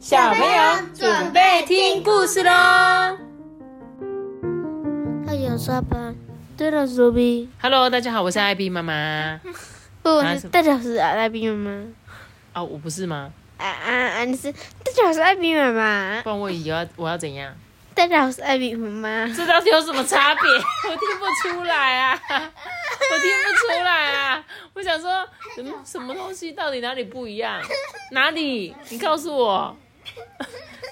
小朋友准备听故事喽！他有刷班，对了，苏比。Hello，大家好，我是艾比妈妈。不，大家好，是艾比妈妈。啊，我不是吗？啊啊啊！你是大家好，是艾比妈妈。不然我以后要我要怎样？大家好，是艾比妈妈。这到底有什么差别？我听不出来啊！我听不出来啊！我想说，什么什么东西到底哪里不一样？哪里？你告诉我。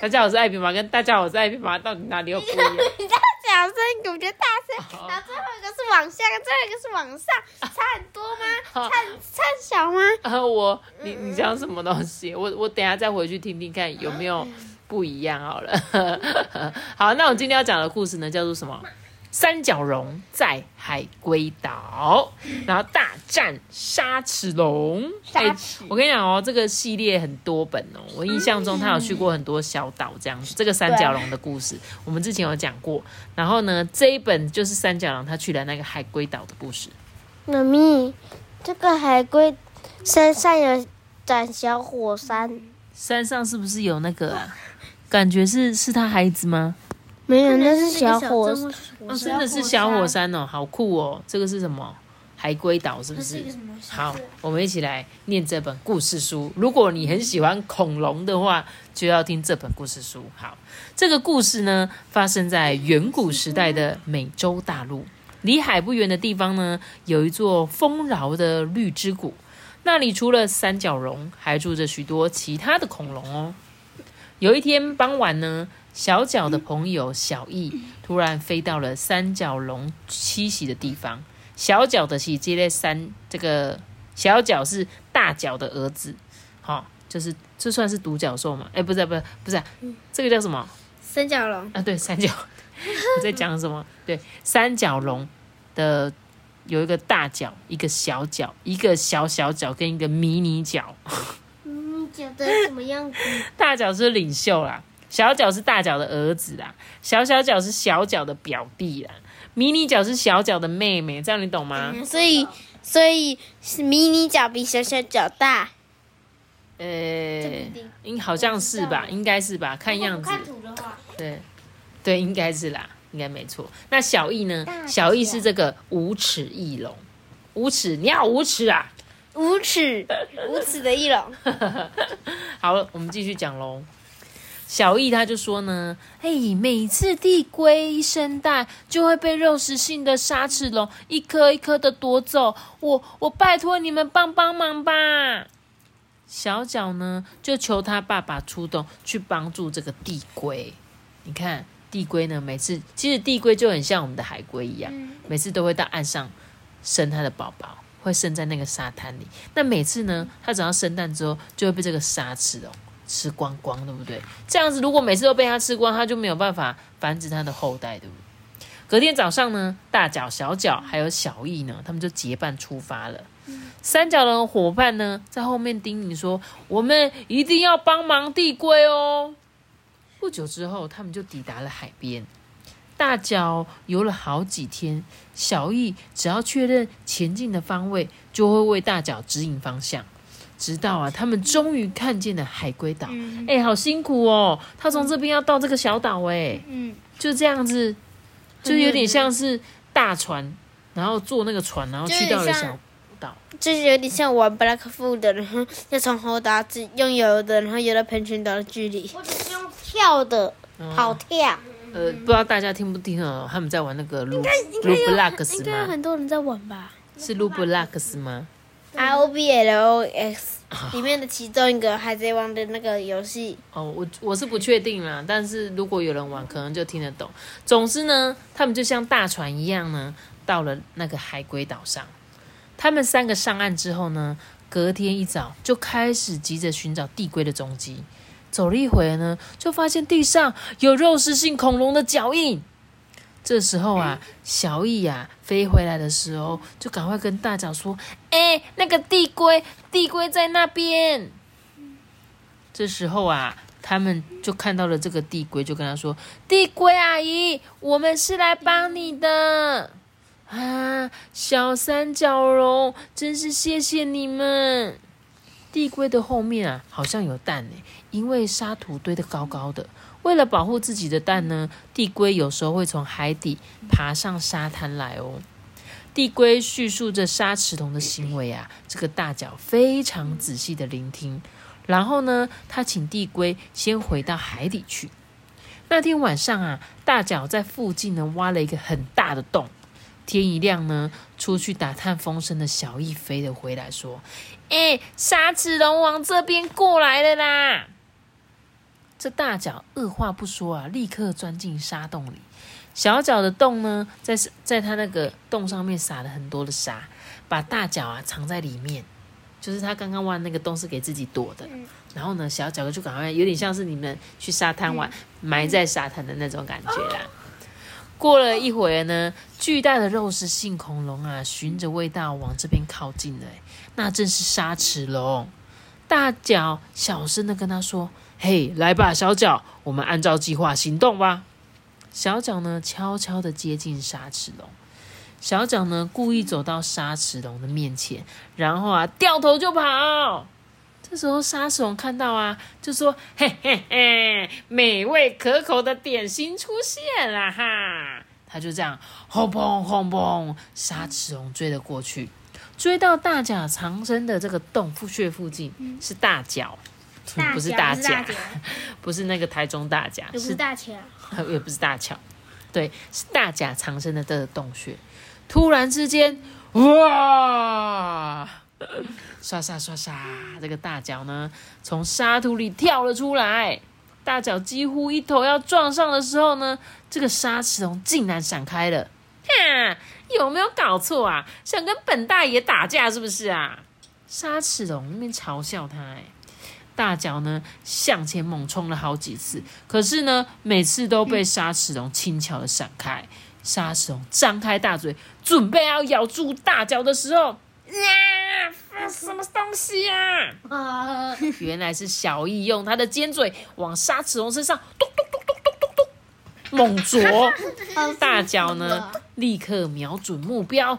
大家好，我是艾比妈，跟大家好，我是艾比妈到底哪里有不一样？你这样小声，我觉得大声。然后最后一个是往下，最后一个是往上，差很多吗？差差小吗？呃，我你你讲什么东西？我我等下再回去听听看有没有不一样好了。好，那我今天要讲的故事呢，叫做什么？三角龙在海龟岛，然后大战沙齿龙。我跟你讲哦，这个系列很多本哦。我印象中他有去过很多小岛这样子。这个三角龙的故事，我们之前有讲过。然后呢，这一本就是三角龙他去了那个海龟岛的故事。妈咪，这个海龟身上有盏小火山，山上是不是有那个啊？感觉是是他孩子吗？没有，那是小火山。哦，真的是小火山哦，好酷哦！这个是什么？海龟岛是不是？好，我们一起来念这本故事书。如果你很喜欢恐龙的话，就要听这本故事书。好，这个故事呢，发生在远古时代的美洲大陆。离海不远的地方呢，有一座丰饶的绿之谷，那里除了三角龙，还住着许多其他的恐龙哦。有一天傍晚呢，小角的朋友小易突然飞到了三角龙栖息的地方。小角的是这类三，这个小角是大角的儿子，好、就是这算是独角兽嘛？哎，不是，不是，不是啊、这个叫什么三角龙，啊？对，三角。我在讲什么？对，三角龙的有一个大角，一个小角，一个小小角跟一个迷你角。你脚的什么样子？大角是领袖啦，小角是大脚的儿子啦，小小脚是小脚的表弟啦，迷你脚是小脚的妹妹，这样你懂吗？所以，所以是迷你脚比小小脚大。呃应好像是吧，应该是吧，看样子，图的话，对，对，应该是啦，应该没错。那小易呢？小易是这个无齿翼龙，无齿，你好无齿啊！无耻，无耻的翼龙。好了，我们继续讲喽。小易他就说呢，哎，每次地龟一生蛋，就会被肉食性的沙齿龙一颗一颗的夺走。我我拜托你们帮帮忙吧。小角呢，就求他爸爸出动去帮助这个地龟。你看，地龟呢，每次其实地龟就很像我们的海龟一样，每次都会到岸上生它的宝宝，会生在那个沙滩里。那每次呢，它只要生蛋之后，就会被这个沙吃哦，吃光光，对不对？这样子，如果每次都被它吃光，它就没有办法繁殖它的后代，对不对？隔天早上呢，大脚、小脚还有小易呢，他们就结伴出发了。三角龙的伙伴呢，在后面叮咛说：“我们一定要帮忙地龟哦。”不久之后，他们就抵达了海边。大脚游了好几天，小易只要确认前进的方位，就会为大脚指引方向。直到啊，他们终于看见了海龟岛。哎、好辛苦哦！他从这边要到这个小岛，哎，嗯，就这样子，就有点像是大船，然后坐那个船，然后去到了小岛。就是有点像玩 Blackfoot 的，然后要从猴岛自用游的，然后游到喷泉岛的距离。或者是用跳的，跑跳。呃，不知道大家听不听哦？他们在玩那个 Lu Lu Blocks 应该？很多人在玩吧是 Lu Blocks 吗？？R O B L O X 里面的其中一个海贼王的那个游戏。哦，我我是不确定啦，但是如果有人玩，可能就听得懂。总之呢，他们就像大船一样呢，到了那个海龟岛上。他们三个上岸之后呢，隔天一早就开始急着寻找地龟的踪迹。走了一会呢，就发现地上有肉食性恐龙的脚印。这时候啊，小易呀、飞回来的时候，就赶快跟大脚说：“哎、那个地龟，地龟在那边。”这时候啊，他们就看到了这个地龟，就跟他说：“地龟阿姨，我们是来帮你的啊！小三角龙，真是谢谢你们。”地龟的后面啊，好像有蛋呢，因为沙土堆得高高的。为了保护自己的蛋呢，地龟有时候会从海底爬上沙滩来哦。地龟叙述着沙池龙的行为啊，这个大脚非常仔细的聆听。然后呢，他请地龟先回到海底去。那天晚上啊，大脚在附近呢挖了一个很大的洞。天一亮呢，出去打探风声的小翼飞了回来，说：“哎，沙齿龙往这边过来了啦！”这大脚二话不说啊，立刻钻进沙洞里。小脚的洞呢，在在它那个洞上面撒了很多的沙，把大脚啊藏在里面。就是他刚刚挖那个洞是给自己躲的，然后呢，小脚就赶快有点像是你们去沙滩玩，埋在沙滩的那种感觉啦。过了一会儿呢，巨大的肉食性恐龙啊，循着味道往这边靠近了。那正是沙齿龙。大脚小声的跟他说：“嘿，来吧，小脚，我们按照计划行动吧。”小脚呢，悄悄的接近沙齿龙。小脚呢，故意走到沙齿龙的面前，然后啊，掉头就跑。这时候沙齿龙看到啊，就说：“嘿嘿嘿，美味可口的点心出现了哈！”他就这样轰砰轰砰，沙齿龙追了过去，追到大甲藏身的这个洞穴附近，是大脚，不是大甲，不是那个台中大甲，是大桥，也不是大桥，对，是大甲藏身的这个洞穴。突然之间，哇！刷刷刷刷，这个大脚呢，从沙土里跳了出来。大脚几乎一头要撞上的时候呢，这个沙齿龙竟然闪开了。哈，有没有搞错啊？想跟本大爷打架是不是啊？沙齿龙那边嘲笑他。哎，大脚呢向前猛冲了好几次，可是呢，每次都被沙齿龙轻巧的闪开。沙齿龙张开大嘴，准备要咬住大脚的时候。呀！什么东西呀？原来是小易用他的尖嘴往沙齿龙身上咚咚咚咚咚咚咚猛啄，大脚呢立刻瞄准目标，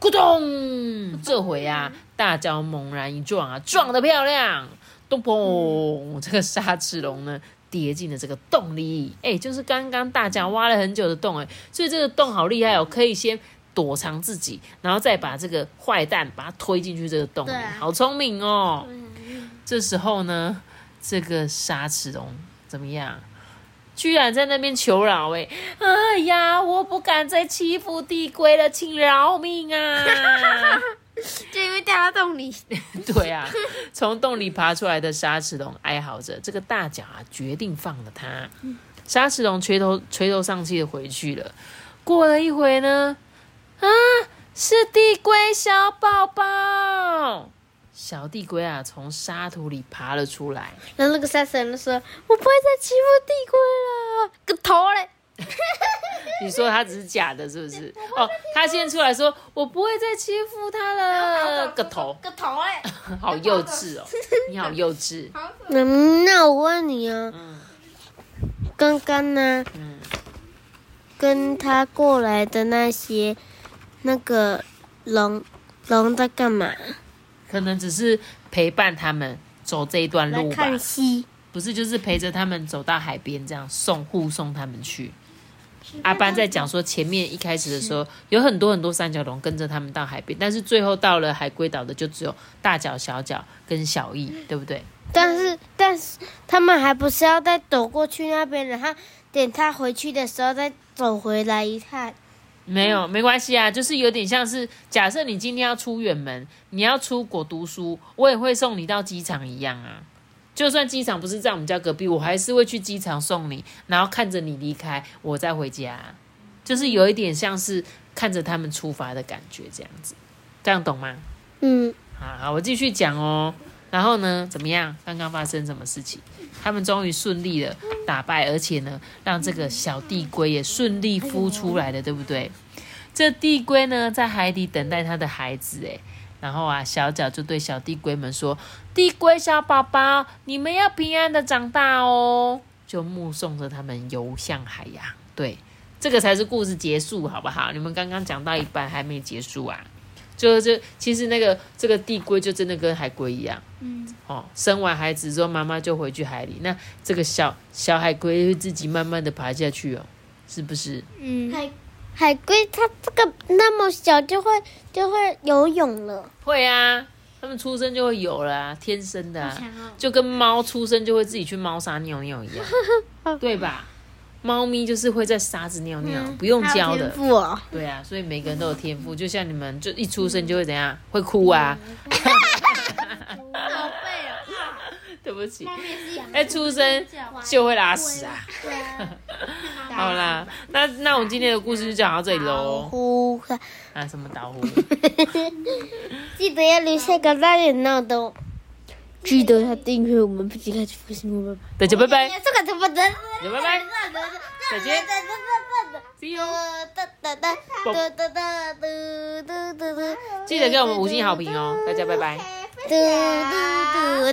咕咚！这回啊，大脚猛然一撞啊，撞得漂亮，咚砰！这个沙齿龙呢跌进了这个洞里，哎，就是刚刚大家挖了很久的洞，哎，所以这个洞好厉害哦，可以先。躲藏自己，然后再把这个坏蛋把它推进去这个洞里，好聪明哦！这时候呢，这个沙齿龙怎么样？居然在那边求饶！哎，哎呀，我不敢再欺负地龟了，请饶命啊！就因为掉到洞里。对啊，从洞里爬出来的沙齿龙哀嚎着，这个大脚啊决定放了它。沙齿龙垂头垂头丧气的回去了。过了一会呢？啊，是地龟小宝宝！小地龟啊，从沙土里爬了出来。然后那个沙神说：“我不会再欺负地龟了。”个头嘞！你说他只是假的，是不是？哦，他先出来说：“我不会再欺负他了。”个头！个头嘞！好幼稚哦！你好幼稚。那那我问你啊，刚刚呢？嗯，跟他过来的那些。那个龙龙在干嘛？可能只是陪伴他们走这一段路吧。看戏，不是就是陪着他们走到海边，这样送护送他们去。阿班在讲说，前面一开始的时候有很多很多三角龙跟着他们到海边，但是最后到了海龟岛的就只有大脚、小脚跟小翼，对不对？但是但是他们还不是要再走过去那边，然后等他回去的时候再走回来一趟。没有，没关系啊，就是有点像是假设你今天要出远门，你要出国读书，我也会送你到机场一样啊。就算机场不是在我们家隔壁，我还是会去机场送你，然后看着你离开，我再回家，就是有一点像是看着他们出发的感觉，这样子，这样懂吗？嗯，好，好，我继续讲哦。然后呢，怎么样？刚刚发生什么事情？他们终于顺利的打败，而且呢，让这个小地龟也顺利孵出来了，对不对？这地龟呢，在海底等待它的孩子，诶，然后啊，小脚就对小地龟们说：“地龟小宝宝，你们要平安的长大哦！”就目送着他们游向海洋。对，这个才是故事结束，好不好？你们刚刚讲到一半还没结束啊。就就其实那个这个地龟就真的跟海龟一样，嗯，哦，生完孩子之后妈妈就回去海里，那这个小小海龟会自己慢慢的爬下去哦，是不是？嗯，海海龟它这个那么小就会就会游泳了，会啊，它们出生就会有了、啊，天生的、就跟猫出生就会自己去猫砂尿尿一样，对吧？猫咪就是会在沙子尿尿，不用教的。对啊，所以每个人都有天赋，就像你们就一出生就会怎样，会哭啊。好背哦，对不起，后面是哎，出生就会拉屎啊。对啊，好啦，那那我们今天的故事就讲到这里喽。呼，啊，什么打呼？记得要留下个大点闹钟，记得要订阅我们不急开始复兴我们。大家拜拜，这个怎么的？拜拜，再见，See you。记得给我们五星好评哦，大家拜拜。嘟嘟嘟